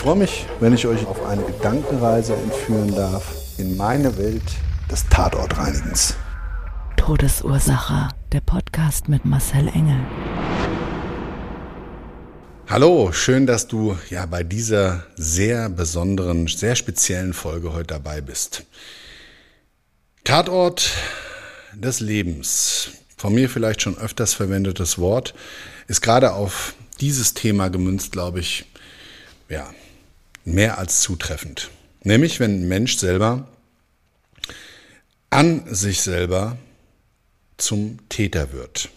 Ich freue mich, wenn ich euch auf eine Gedankenreise entführen darf in meine Welt des Tatortreinigens. Todesursache. Der Podcast mit Marcel Engel. Hallo, schön, dass du ja bei dieser sehr besonderen, sehr speziellen Folge heute dabei bist. Tatort des Lebens, von mir vielleicht schon öfters verwendetes Wort, ist gerade auf dieses Thema gemünzt, glaube ich, ja, mehr als zutreffend. Nämlich, wenn ein Mensch selber an sich selber zum Täter wird.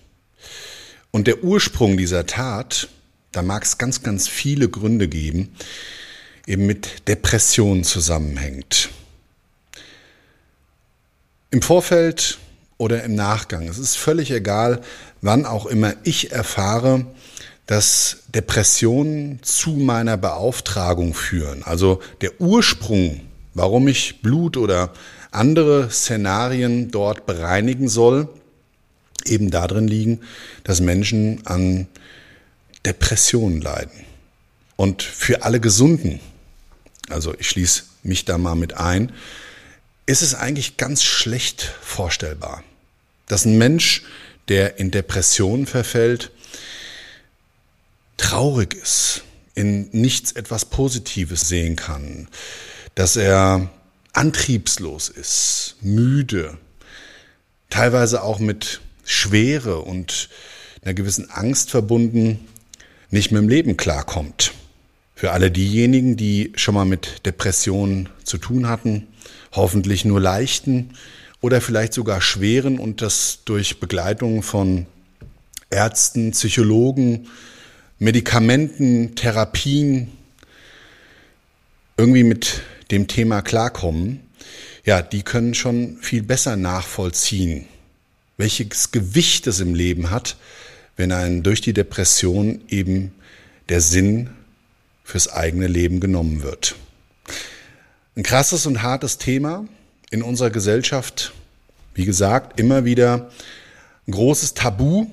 Und der Ursprung dieser Tat da mag es ganz, ganz viele Gründe geben, eben mit Depressionen zusammenhängt. Im Vorfeld oder im Nachgang. Es ist völlig egal, wann auch immer ich erfahre, dass Depressionen zu meiner Beauftragung führen. Also der Ursprung, warum ich Blut oder andere Szenarien dort bereinigen soll, eben darin liegen, dass Menschen an Depressionen leiden. Und für alle Gesunden, also ich schließe mich da mal mit ein, ist es eigentlich ganz schlecht vorstellbar, dass ein Mensch, der in Depressionen verfällt, traurig ist, in nichts etwas Positives sehen kann, dass er antriebslos ist, müde, teilweise auch mit Schwere und einer gewissen Angst verbunden, nicht mit dem Leben klarkommt. Für alle diejenigen, die schon mal mit Depressionen zu tun hatten, hoffentlich nur leichten oder vielleicht sogar schweren und das durch Begleitung von Ärzten, Psychologen, Medikamenten, Therapien irgendwie mit dem Thema klarkommen, ja, die können schon viel besser nachvollziehen, welches Gewicht es im Leben hat, wenn einen durch die Depression eben der Sinn fürs eigene Leben genommen wird. Ein krasses und hartes Thema in unserer Gesellschaft. Wie gesagt, immer wieder ein großes Tabu.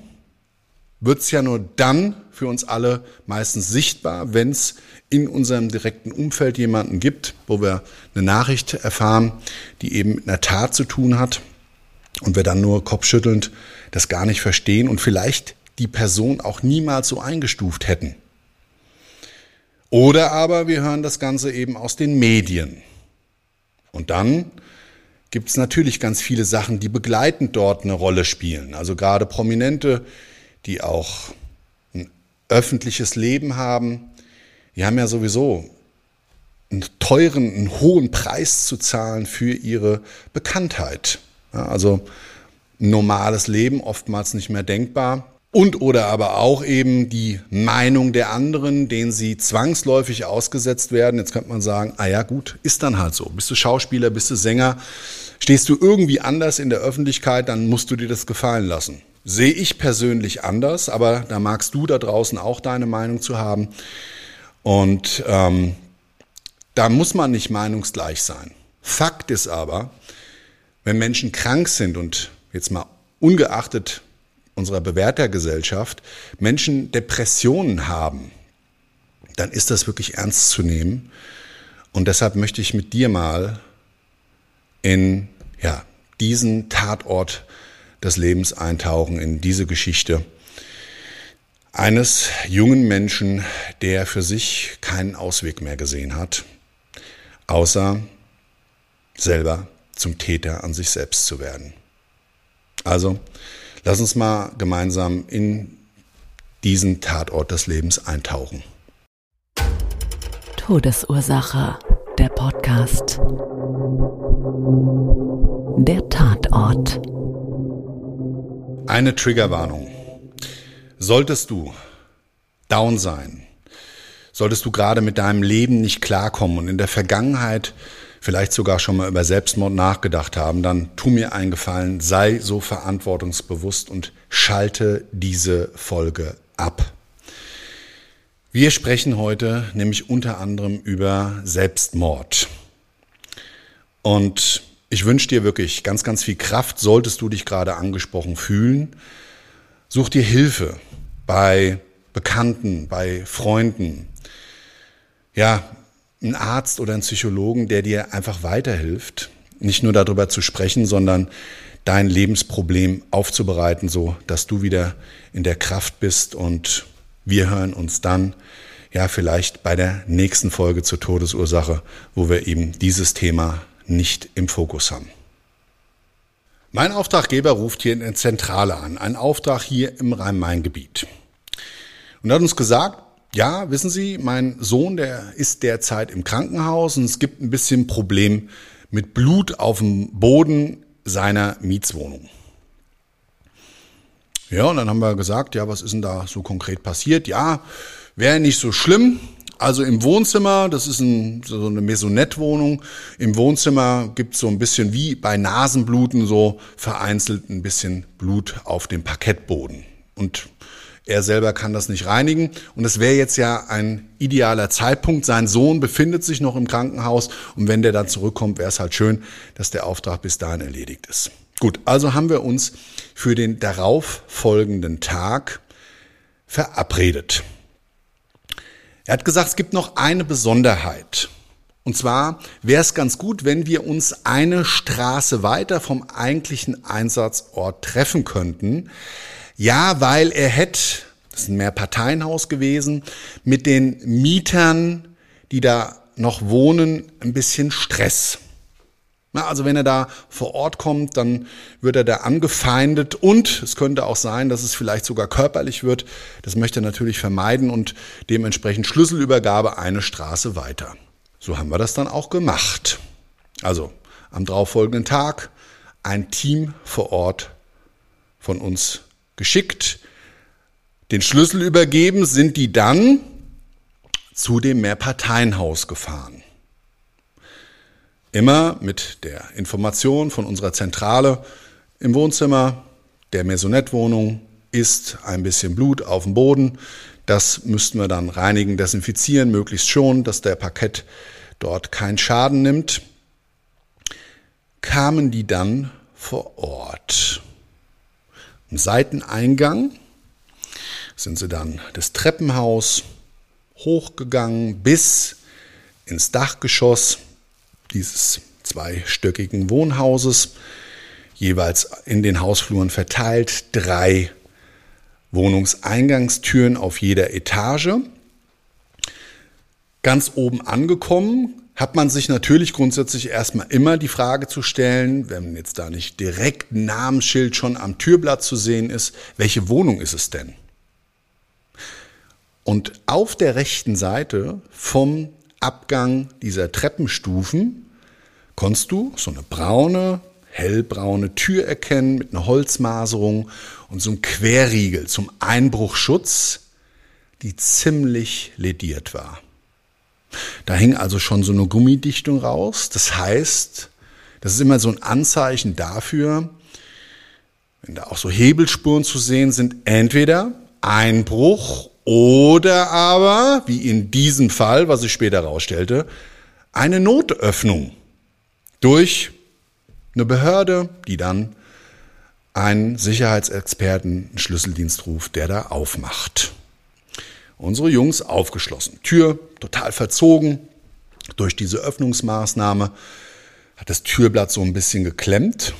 Wird es ja nur dann für uns alle meistens sichtbar, wenn es in unserem direkten Umfeld jemanden gibt, wo wir eine Nachricht erfahren, die eben mit einer Tat zu tun hat und wir dann nur kopfschüttelnd das gar nicht verstehen und vielleicht die Person auch niemals so eingestuft hätten. Oder aber wir hören das Ganze eben aus den Medien. Und dann gibt es natürlich ganz viele Sachen, die begleitend dort eine Rolle spielen. Also gerade Prominente, die auch öffentliches Leben haben, die haben ja sowieso einen teuren, einen hohen Preis zu zahlen für ihre Bekanntheit. Ja, also normales Leben oftmals nicht mehr denkbar. Und oder aber auch eben die Meinung der anderen, denen sie zwangsläufig ausgesetzt werden. Jetzt könnte man sagen, ah ja gut, ist dann halt so. Bist du Schauspieler, bist du Sänger, stehst du irgendwie anders in der Öffentlichkeit, dann musst du dir das gefallen lassen. Sehe ich persönlich anders, aber da magst du da draußen auch deine Meinung zu haben. Und ähm, da muss man nicht meinungsgleich sein. Fakt ist aber, wenn Menschen krank sind und jetzt mal ungeachtet unserer Bewertergesellschaft Menschen Depressionen haben, dann ist das wirklich ernst zu nehmen. Und deshalb möchte ich mit dir mal in ja, diesen Tatort des Lebens eintauchen, in diese Geschichte. eines jungen Menschen, der für sich keinen Ausweg mehr gesehen hat, außer selber zum Täter an sich selbst zu werden. Also, lass uns mal gemeinsam in diesen Tatort des Lebens eintauchen. Todesursache, der Podcast. Der Tatort. Eine Triggerwarnung. Solltest du down sein, solltest du gerade mit deinem Leben nicht klarkommen und in der Vergangenheit vielleicht sogar schon mal über Selbstmord nachgedacht haben, dann tu mir einen Gefallen, sei so verantwortungsbewusst und schalte diese Folge ab. Wir sprechen heute nämlich unter anderem über Selbstmord. Und ich wünsche dir wirklich ganz, ganz viel Kraft, solltest du dich gerade angesprochen fühlen. Such dir Hilfe bei Bekannten, bei Freunden. Ja, einen Arzt oder einen Psychologen, der dir einfach weiterhilft, nicht nur darüber zu sprechen, sondern dein Lebensproblem aufzubereiten, so dass du wieder in der Kraft bist und wir hören uns dann ja vielleicht bei der nächsten Folge zur Todesursache, wo wir eben dieses Thema nicht im Fokus haben. Mein Auftraggeber ruft hier in der Zentrale an, ein Auftrag hier im Rhein-Main-Gebiet. Und hat uns gesagt, ja, wissen Sie, mein Sohn, der ist derzeit im Krankenhaus und es gibt ein bisschen Problem mit Blut auf dem Boden seiner Mietswohnung. Ja, und dann haben wir gesagt, ja, was ist denn da so konkret passiert? Ja, wäre nicht so schlimm. Also im Wohnzimmer, das ist ein, so eine Maisonette-Wohnung, im Wohnzimmer gibt's so ein bisschen wie bei Nasenbluten so vereinzelt ein bisschen Blut auf dem Parkettboden. Und er selber kann das nicht reinigen. Und es wäre jetzt ja ein idealer Zeitpunkt. Sein Sohn befindet sich noch im Krankenhaus. Und wenn der dann zurückkommt, wäre es halt schön, dass der Auftrag bis dahin erledigt ist. Gut, also haben wir uns für den darauf folgenden Tag verabredet. Er hat gesagt, es gibt noch eine Besonderheit. Und zwar wäre es ganz gut, wenn wir uns eine Straße weiter vom eigentlichen Einsatzort treffen könnten. Ja, weil er hätte, das ist ein Mehrparteienhaus gewesen, mit den Mietern, die da noch wohnen, ein bisschen Stress. Na, also wenn er da vor Ort kommt, dann wird er da angefeindet und es könnte auch sein, dass es vielleicht sogar körperlich wird. Das möchte er natürlich vermeiden und dementsprechend Schlüsselübergabe eine Straße weiter. So haben wir das dann auch gemacht. Also am darauffolgenden Tag ein Team vor Ort von uns geschickt, den Schlüssel übergeben, sind die dann zu dem Mehrparteienhaus gefahren. Immer mit der Information von unserer Zentrale im Wohnzimmer der Maisonette-Wohnung ist ein bisschen Blut auf dem Boden. Das müssten wir dann reinigen, desinfizieren, möglichst schon, dass der Parkett dort keinen Schaden nimmt. Kamen die dann vor Ort. Im Seiteneingang sind sie dann das Treppenhaus hochgegangen bis ins Dachgeschoss dieses zweistöckigen Wohnhauses, jeweils in den Hausfluren verteilt, drei Wohnungseingangstüren auf jeder Etage. Ganz oben angekommen, hat man sich natürlich grundsätzlich erstmal immer die Frage zu stellen, wenn jetzt da nicht direkt ein Namensschild schon am Türblatt zu sehen ist, welche Wohnung ist es denn? Und auf der rechten Seite vom Abgang dieser Treppenstufen konntest du so eine braune, hellbraune Tür erkennen mit einer Holzmaserung und so einem Querriegel zum Einbruchschutz, die ziemlich lediert war. Da hing also schon so eine Gummidichtung raus. Das heißt, das ist immer so ein Anzeichen dafür, wenn da auch so Hebelspuren zu sehen sind, entweder Einbruch oder aber, wie in diesem Fall, was ich später herausstellte, eine Notöffnung durch eine Behörde, die dann einen Sicherheitsexperten, einen Schlüsseldienst ruft, der da aufmacht unsere Jungs aufgeschlossen. Tür total verzogen durch diese Öffnungsmaßnahme. Hat das Türblatt so ein bisschen geklemmt.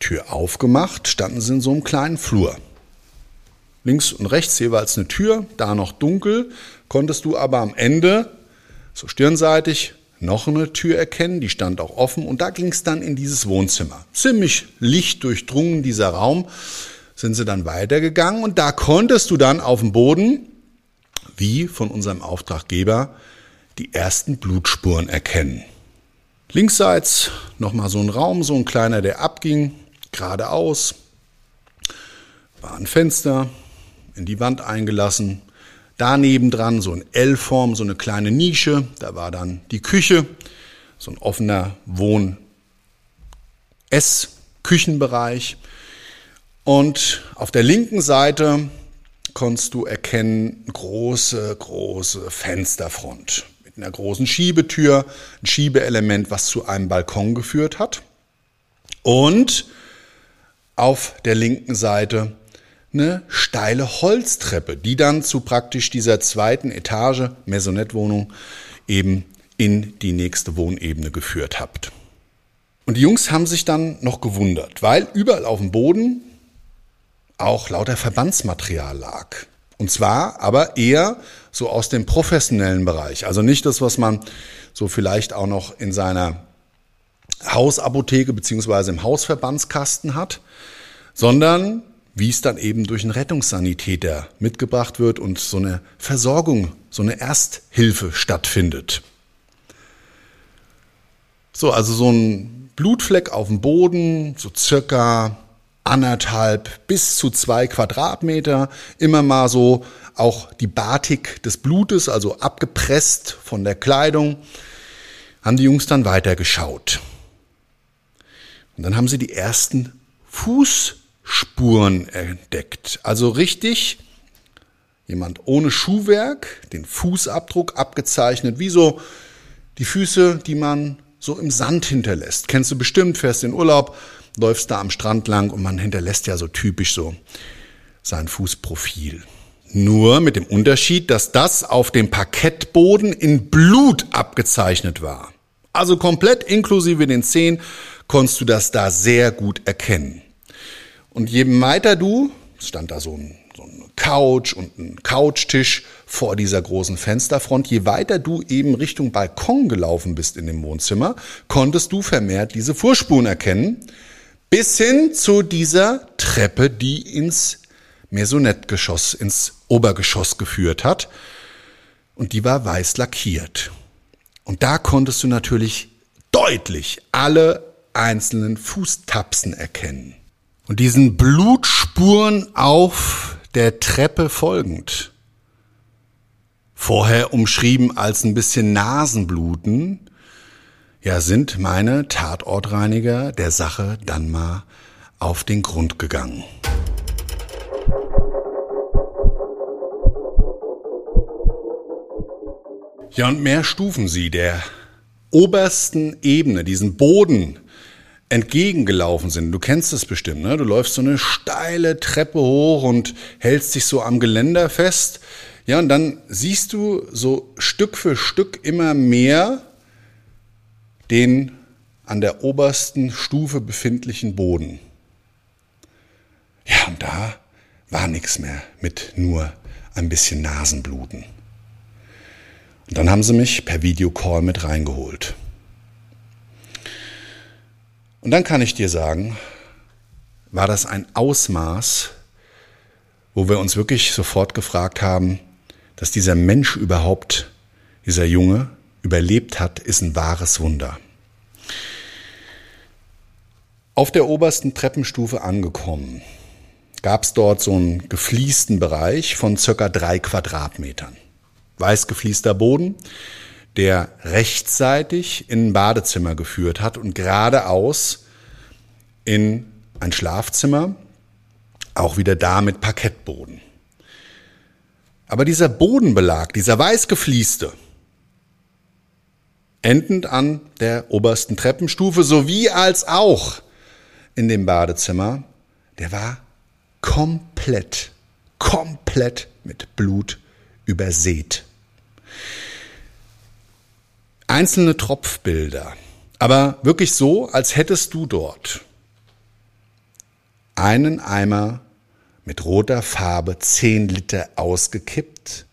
Tür aufgemacht, standen sie in so einem kleinen Flur. Links und rechts jeweils eine Tür, da noch dunkel, konntest du aber am Ende, so stirnseitig, noch eine Tür erkennen, die stand auch offen und da ging es dann in dieses Wohnzimmer. Ziemlich lichtdurchdrungen dieser Raum, sind sie dann weitergegangen und da konntest du dann auf dem Boden, wie von unserem Auftraggeber, die ersten Blutspuren erkennen. Linksseits nochmal so ein Raum, so ein kleiner, der abging, geradeaus, war ein Fenster, in die Wand eingelassen, Daneben dran so eine L-Form, so eine kleine Nische. Da war dann die Küche, so ein offener Wohn-Ess-Küchenbereich. Und auf der linken Seite konntest du erkennen, große, große Fensterfront mit einer großen Schiebetür, ein Schiebeelement, was zu einem Balkon geführt hat. Und auf der linken Seite eine steile Holztreppe, die dann zu praktisch dieser zweiten Etage Maisonette-Wohnung eben in die nächste Wohnebene geführt habt. Und die Jungs haben sich dann noch gewundert, weil überall auf dem Boden auch lauter Verbandsmaterial lag. Und zwar aber eher so aus dem professionellen Bereich. Also nicht das, was man so vielleicht auch noch in seiner Hausapotheke beziehungsweise im Hausverbandskasten hat, sondern wie es dann eben durch einen Rettungssanitäter mitgebracht wird und so eine Versorgung, so eine Ersthilfe stattfindet. So, also so ein Blutfleck auf dem Boden, so circa anderthalb bis zu zwei Quadratmeter, immer mal so auch die Batik des Blutes, also abgepresst von der Kleidung, haben die Jungs dann weitergeschaut. Und dann haben sie die ersten Fuß Spuren entdeckt. Also richtig jemand ohne Schuhwerk, den Fußabdruck abgezeichnet, wie so die Füße, die man so im Sand hinterlässt. Kennst du bestimmt, fährst in Urlaub, läufst da am Strand lang und man hinterlässt ja so typisch so sein Fußprofil. Nur mit dem Unterschied, dass das auf dem Parkettboden in Blut abgezeichnet war. Also komplett inklusive den Zehen konntest du das da sehr gut erkennen. Und je weiter du, stand da so ein, so ein Couch und ein Couchtisch vor dieser großen Fensterfront, je weiter du eben Richtung Balkon gelaufen bist in dem Wohnzimmer, konntest du vermehrt diese Vorspuren erkennen, bis hin zu dieser Treppe, die ins Maisonettgeschoss, ins Obergeschoss geführt hat. Und die war weiß lackiert. Und da konntest du natürlich deutlich alle einzelnen Fußtapsen erkennen und diesen Blutspuren auf der Treppe folgend. Vorher umschrieben als ein bisschen Nasenbluten, ja, sind meine Tatortreiniger der Sache dann mal auf den Grund gegangen. Ja, und mehr Stufen sie der obersten Ebene, diesen Boden entgegengelaufen sind. Du kennst es bestimmt, ne? Du läufst so eine steile Treppe hoch und hältst dich so am Geländer fest. Ja, und dann siehst du so Stück für Stück immer mehr den an der obersten Stufe befindlichen Boden. Ja, und da war nichts mehr mit nur ein bisschen Nasenbluten. Und dann haben sie mich per Videocall mit reingeholt. Und dann kann ich dir sagen, war das ein Ausmaß, wo wir uns wirklich sofort gefragt haben, dass dieser Mensch überhaupt, dieser Junge, überlebt hat, ist ein wahres Wunder. Auf der obersten Treppenstufe angekommen, gab es dort so einen gefliesten Bereich von circa drei Quadratmetern. Weiß gefliester Boden, der rechtsseitig in ein Badezimmer geführt hat und geradeaus in ein Schlafzimmer, auch wieder da mit Parkettboden. Aber dieser Bodenbelag, dieser weiß geflieste, endend an der obersten Treppenstufe sowie als auch in dem Badezimmer, der war komplett, komplett mit Blut übersät einzelne Tropfbilder, aber wirklich so, als hättest du dort einen Eimer mit roter Farbe 10 Liter ausgekippt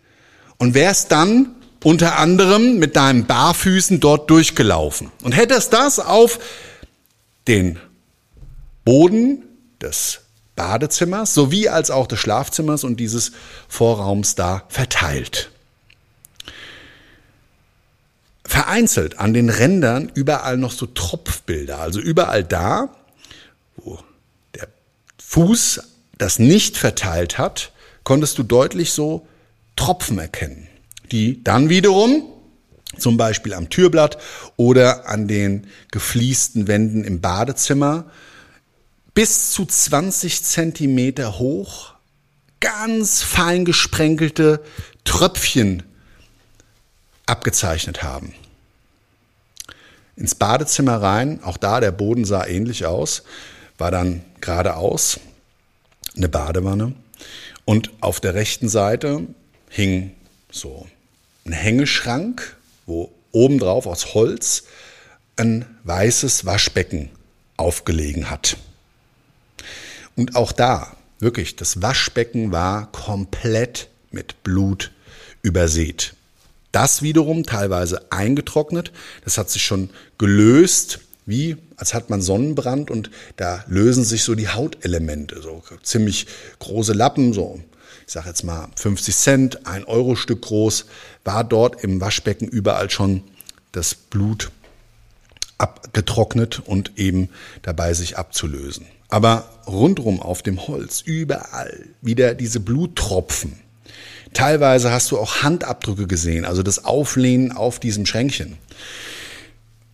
und wärst dann unter anderem mit deinen Barfüßen dort durchgelaufen und hättest das auf den Boden des Badezimmers sowie als auch des Schlafzimmers und dieses Vorraums da verteilt. Vereinzelt an den Rändern überall noch so Tropfbilder, also überall da, wo der Fuß das nicht verteilt hat, konntest du deutlich so Tropfen erkennen, die dann wiederum zum Beispiel am Türblatt oder an den gefliesten Wänden im Badezimmer bis zu 20 Zentimeter hoch ganz fein gesprenkelte Tröpfchen abgezeichnet haben. Ins Badezimmer rein, auch da der Boden sah ähnlich aus, war dann geradeaus eine Badewanne und auf der rechten Seite hing so ein Hängeschrank, wo obendrauf aus Holz ein weißes Waschbecken aufgelegen hat. Und auch da, wirklich, das Waschbecken war komplett mit Blut übersät. Das wiederum teilweise eingetrocknet, das hat sich schon gelöst, wie als hat man Sonnenbrand und da lösen sich so die Hautelemente, so ziemlich große Lappen, so ich sage jetzt mal 50 Cent, ein Euro Stück groß, war dort im Waschbecken überall schon das Blut abgetrocknet und eben dabei sich abzulösen. Aber rundrum auf dem Holz, überall wieder diese Bluttropfen. Teilweise hast du auch Handabdrücke gesehen, also das Auflehnen auf diesem Schränkchen.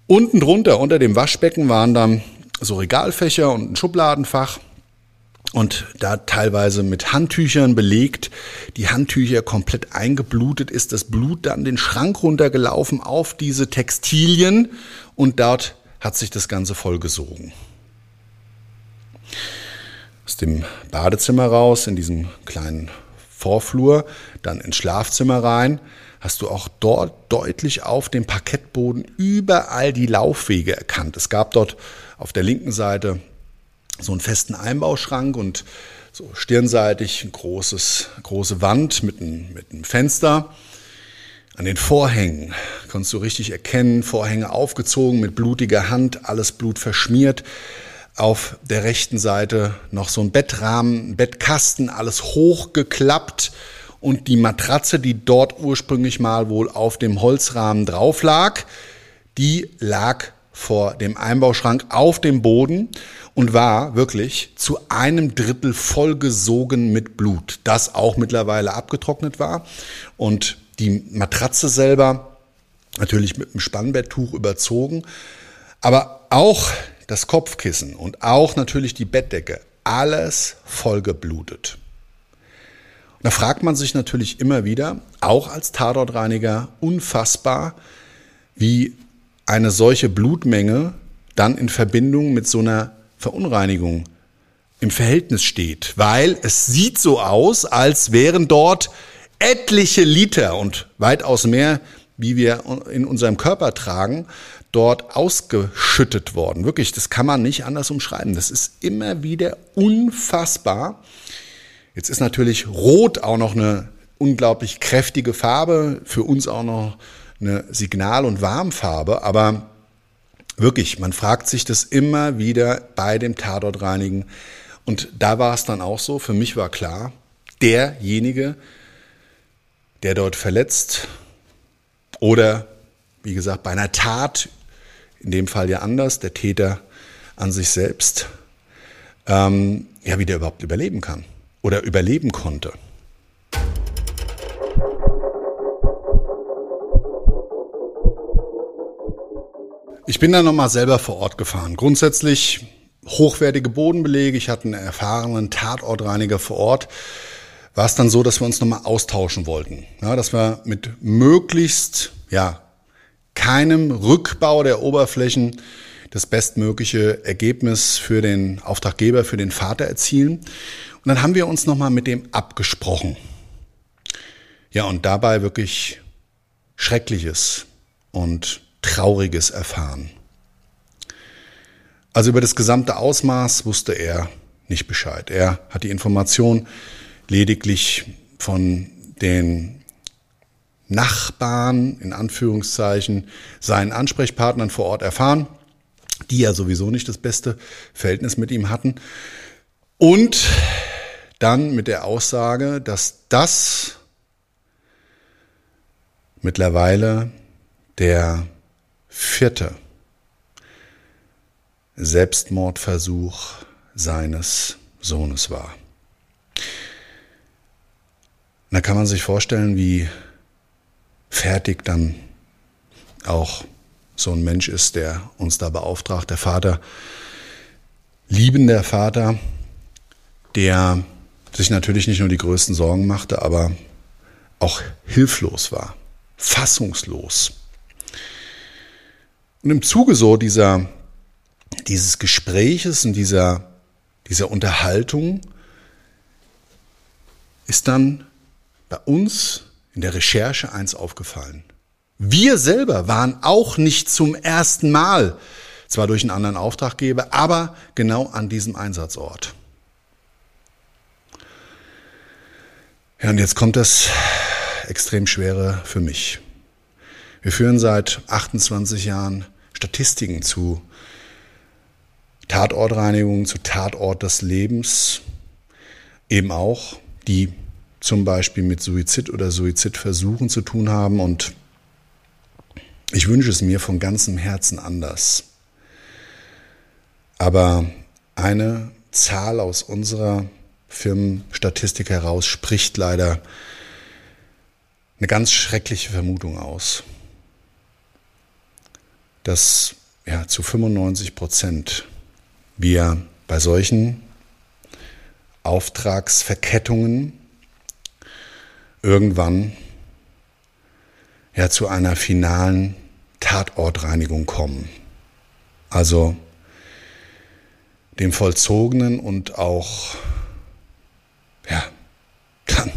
Unten drunter, unter dem Waschbecken, waren dann so Regalfächer und ein Schubladenfach und da teilweise mit Handtüchern belegt, die Handtücher komplett eingeblutet ist, das Blut dann den Schrank runtergelaufen auf diese Textilien und dort hat sich das Ganze vollgesogen. Aus dem Badezimmer raus, in diesem kleinen Vorflur, dann ins Schlafzimmer rein, hast du auch dort deutlich auf dem Parkettboden überall die Laufwege erkannt. Es gab dort auf der linken Seite so einen festen Einbauschrank und so stirnseitig ein großes, große Wand mit einem, mit einem Fenster. An den Vorhängen konntest du richtig erkennen, Vorhänge aufgezogen mit blutiger Hand, alles Blut verschmiert. Auf der rechten Seite noch so ein Bettrahmen, Bettkasten, alles hochgeklappt und die Matratze, die dort ursprünglich mal wohl auf dem Holzrahmen drauf lag, die lag vor dem Einbauschrank auf dem Boden und war wirklich zu einem Drittel vollgesogen mit Blut, das auch mittlerweile abgetrocknet war. Und die Matratze selber natürlich mit einem Spannbetttuch überzogen, aber auch das Kopfkissen und auch natürlich die Bettdecke, alles vollgeblutet. Da fragt man sich natürlich immer wieder, auch als Tatortreiniger, unfassbar, wie eine solche Blutmenge dann in Verbindung mit so einer Verunreinigung im Verhältnis steht, weil es sieht so aus, als wären dort etliche Liter und weitaus mehr, wie wir in unserem Körper tragen, dort ausgeschüttet worden. Wirklich, das kann man nicht anders umschreiben. Das ist immer wieder unfassbar. Jetzt ist natürlich Rot auch noch eine unglaublich kräftige Farbe, für uns auch noch eine Signal- und Warmfarbe, aber wirklich, man fragt sich das immer wieder bei dem Tatortreinigen. Und da war es dann auch so, für mich war klar, derjenige, der dort verletzt oder, wie gesagt, bei einer Tat, in dem Fall ja anders, der Täter an sich selbst, ähm, ja, wie der überhaupt überleben kann oder überleben konnte. Ich bin dann nochmal selber vor Ort gefahren. Grundsätzlich hochwertige Bodenbelege. Ich hatte einen erfahrenen Tatortreiniger vor Ort. War es dann so, dass wir uns nochmal austauschen wollten. Ja, dass wir mit möglichst, ja, keinem Rückbau der Oberflächen das bestmögliche Ergebnis für den Auftraggeber, für den Vater erzielen. Und dann haben wir uns nochmal mit dem abgesprochen. Ja, und dabei wirklich Schreckliches und Trauriges erfahren. Also über das gesamte Ausmaß wusste er nicht Bescheid. Er hat die Information lediglich von den Nachbarn, in Anführungszeichen, seinen Ansprechpartnern vor Ort erfahren, die ja sowieso nicht das beste Verhältnis mit ihm hatten. Und dann mit der Aussage, dass das mittlerweile der vierte Selbstmordversuch seines Sohnes war. Da kann man sich vorstellen, wie fertig dann auch so ein Mensch ist, der uns da beauftragt. Der Vater, liebender Vater, der sich natürlich nicht nur die größten Sorgen machte, aber auch hilflos war, fassungslos. Und im Zuge so dieser, dieses Gespräches und dieser, dieser Unterhaltung ist dann bei uns in der Recherche eins aufgefallen. Wir selber waren auch nicht zum ersten Mal, zwar durch einen anderen Auftraggeber, aber genau an diesem Einsatzort. Ja, und jetzt kommt das extrem schwere für mich. Wir führen seit 28 Jahren Statistiken zu Tatortreinigung, zu Tatort des Lebens, eben auch, die zum Beispiel mit Suizid oder Suizidversuchen zu tun haben. Und ich wünsche es mir von ganzem Herzen anders. Aber eine Zahl aus unserer Firmenstatistik heraus spricht leider eine ganz schreckliche Vermutung aus, dass ja, zu 95 Prozent wir bei solchen Auftragsverkettungen irgendwann ja zu einer finalen Tatortreinigung kommen. Also dem Vollzogenen und auch, ja, dann,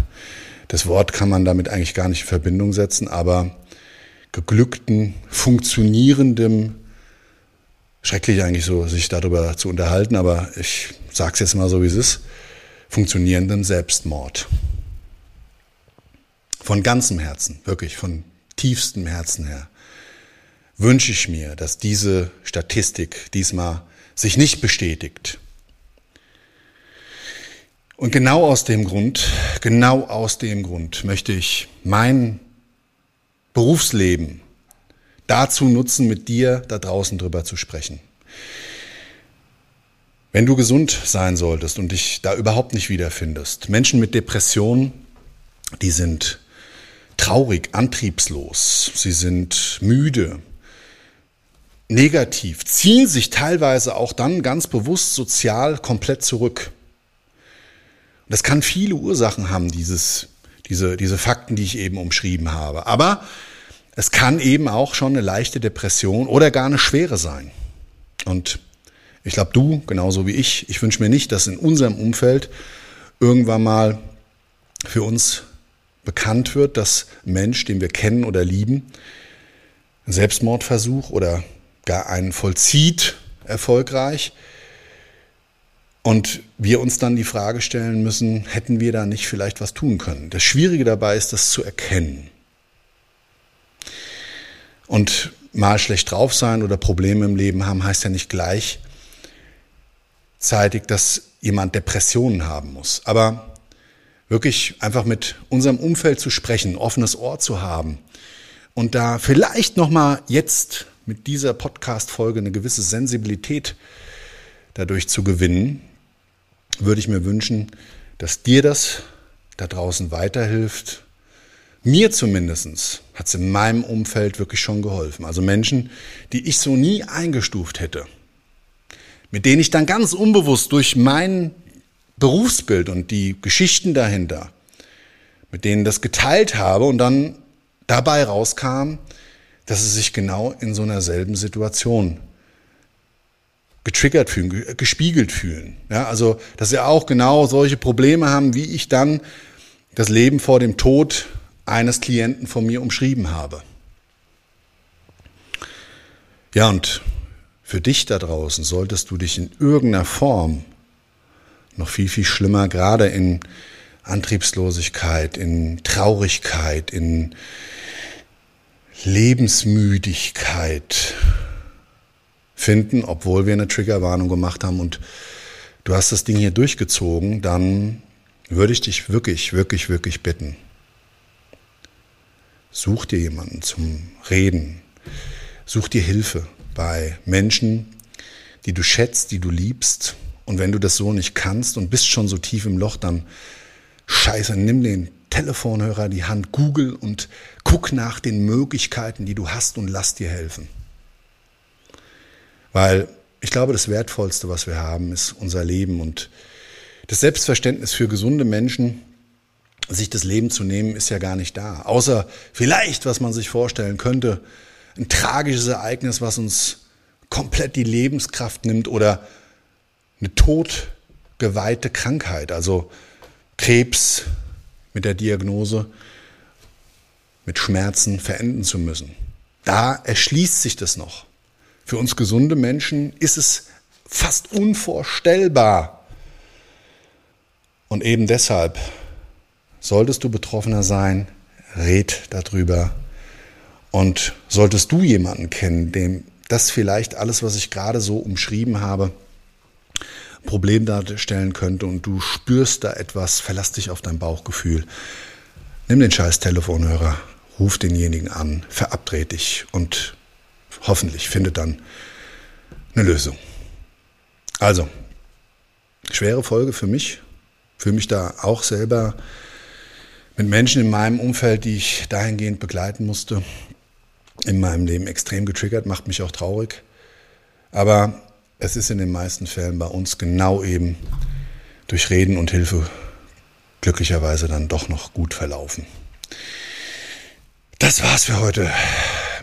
das Wort kann man damit eigentlich gar nicht in Verbindung setzen, aber geglückten, funktionierendem, schrecklich eigentlich so, sich darüber zu unterhalten, aber ich sage es jetzt mal so, wie es ist, funktionierendem Selbstmord. Von ganzem Herzen, wirklich von tiefstem Herzen her, wünsche ich mir, dass diese Statistik diesmal sich nicht bestätigt. Und genau aus dem Grund, genau aus dem Grund möchte ich mein Berufsleben dazu nutzen, mit dir da draußen drüber zu sprechen. Wenn du gesund sein solltest und dich da überhaupt nicht wiederfindest, Menschen mit Depressionen, die sind traurig, antriebslos, sie sind müde, negativ, ziehen sich teilweise auch dann ganz bewusst sozial komplett zurück. Das kann viele Ursachen haben, dieses, diese, diese Fakten, die ich eben umschrieben habe. Aber es kann eben auch schon eine leichte Depression oder gar eine schwere sein. Und ich glaube, du, genauso wie ich, ich wünsche mir nicht, dass in unserem Umfeld irgendwann mal für uns bekannt wird, dass Mensch, den wir kennen oder lieben, einen Selbstmordversuch oder gar einen vollzieht erfolgreich und wir uns dann die Frage stellen müssen, hätten wir da nicht vielleicht was tun können? Das Schwierige dabei ist, das zu erkennen. Und mal schlecht drauf sein oder Probleme im Leben haben, heißt ja nicht gleichzeitig, dass jemand Depressionen haben muss. Aber wirklich einfach mit unserem Umfeld zu sprechen, offenes Ohr zu haben und da vielleicht noch mal jetzt mit dieser Podcast Folge eine gewisse Sensibilität dadurch zu gewinnen, würde ich mir wünschen, dass dir das da draußen weiterhilft. Mir zumindest hat es in meinem Umfeld wirklich schon geholfen. Also Menschen, die ich so nie eingestuft hätte, mit denen ich dann ganz unbewusst durch mein Berufsbild und die Geschichten dahinter, mit denen das geteilt habe und dann dabei rauskam, dass sie sich genau in so einer selben Situation getriggert fühlen, gespiegelt fühlen. Ja, also, dass sie auch genau solche Probleme haben, wie ich dann das Leben vor dem Tod eines Klienten von mir umschrieben habe. Ja, und für dich da draußen solltest du dich in irgendeiner Form noch viel, viel schlimmer, gerade in Antriebslosigkeit, in Traurigkeit, in Lebensmüdigkeit finden, obwohl wir eine Triggerwarnung gemacht haben und du hast das Ding hier durchgezogen, dann würde ich dich wirklich, wirklich, wirklich bitten, such dir jemanden zum Reden, such dir Hilfe bei Menschen, die du schätzt, die du liebst. Und wenn du das so nicht kannst und bist schon so tief im Loch, dann scheiße, nimm den Telefonhörer, die Hand, Google und guck nach den Möglichkeiten, die du hast und lass dir helfen. Weil ich glaube, das Wertvollste, was wir haben, ist unser Leben und das Selbstverständnis für gesunde Menschen, sich das Leben zu nehmen, ist ja gar nicht da. Außer vielleicht, was man sich vorstellen könnte, ein tragisches Ereignis, was uns komplett die Lebenskraft nimmt oder eine todgeweihte Krankheit, also Krebs mit der Diagnose, mit Schmerzen verenden zu müssen. Da erschließt sich das noch. Für uns gesunde Menschen ist es fast unvorstellbar. Und eben deshalb solltest du Betroffener sein, red darüber. Und solltest du jemanden kennen, dem das vielleicht alles, was ich gerade so umschrieben habe, Problem darstellen könnte und du spürst da etwas, verlass dich auf dein Bauchgefühl. Nimm den scheiß Telefonhörer, ruf denjenigen an, verabred dich und hoffentlich findet dann eine Lösung. Also, schwere Folge für mich, für mich da auch selber mit Menschen in meinem Umfeld, die ich dahingehend begleiten musste, in meinem Leben extrem getriggert, macht mich auch traurig. Aber es ist in den meisten Fällen bei uns genau eben durch Reden und Hilfe glücklicherweise dann doch noch gut verlaufen. Das war's für heute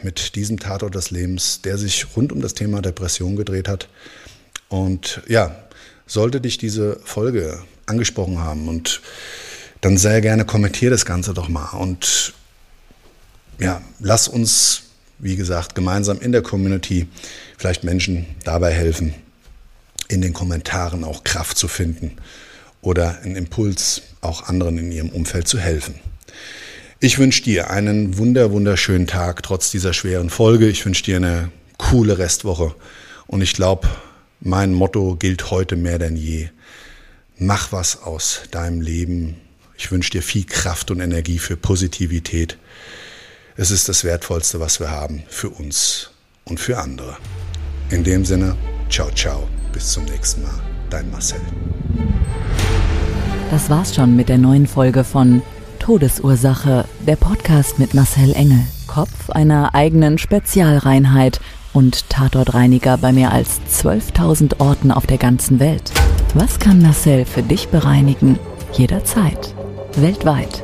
mit diesem Tatort des Lebens, der sich rund um das Thema Depression gedreht hat. Und ja, sollte dich diese Folge angesprochen haben und dann sehr gerne kommentier das Ganze doch mal und ja, lass uns, wie gesagt, gemeinsam in der Community vielleicht Menschen dabei helfen, in den Kommentaren auch Kraft zu finden oder einen Impuls, auch anderen in ihrem Umfeld zu helfen. Ich wünsche dir einen wunder, wunderschönen Tag trotz dieser schweren Folge. Ich wünsche dir eine coole Restwoche und ich glaube, mein Motto gilt heute mehr denn je. Mach was aus deinem Leben. Ich wünsche dir viel Kraft und Energie für Positivität. Es ist das Wertvollste, was wir haben für uns und für andere. In dem Sinne, ciao, ciao. Bis zum nächsten Mal. Dein Marcel. Das war's schon mit der neuen Folge von Todesursache, der Podcast mit Marcel Engel. Kopf einer eigenen Spezialreinheit und Tatortreiniger bei mehr als 12.000 Orten auf der ganzen Welt. Was kann Marcel für dich bereinigen? Jederzeit. Weltweit.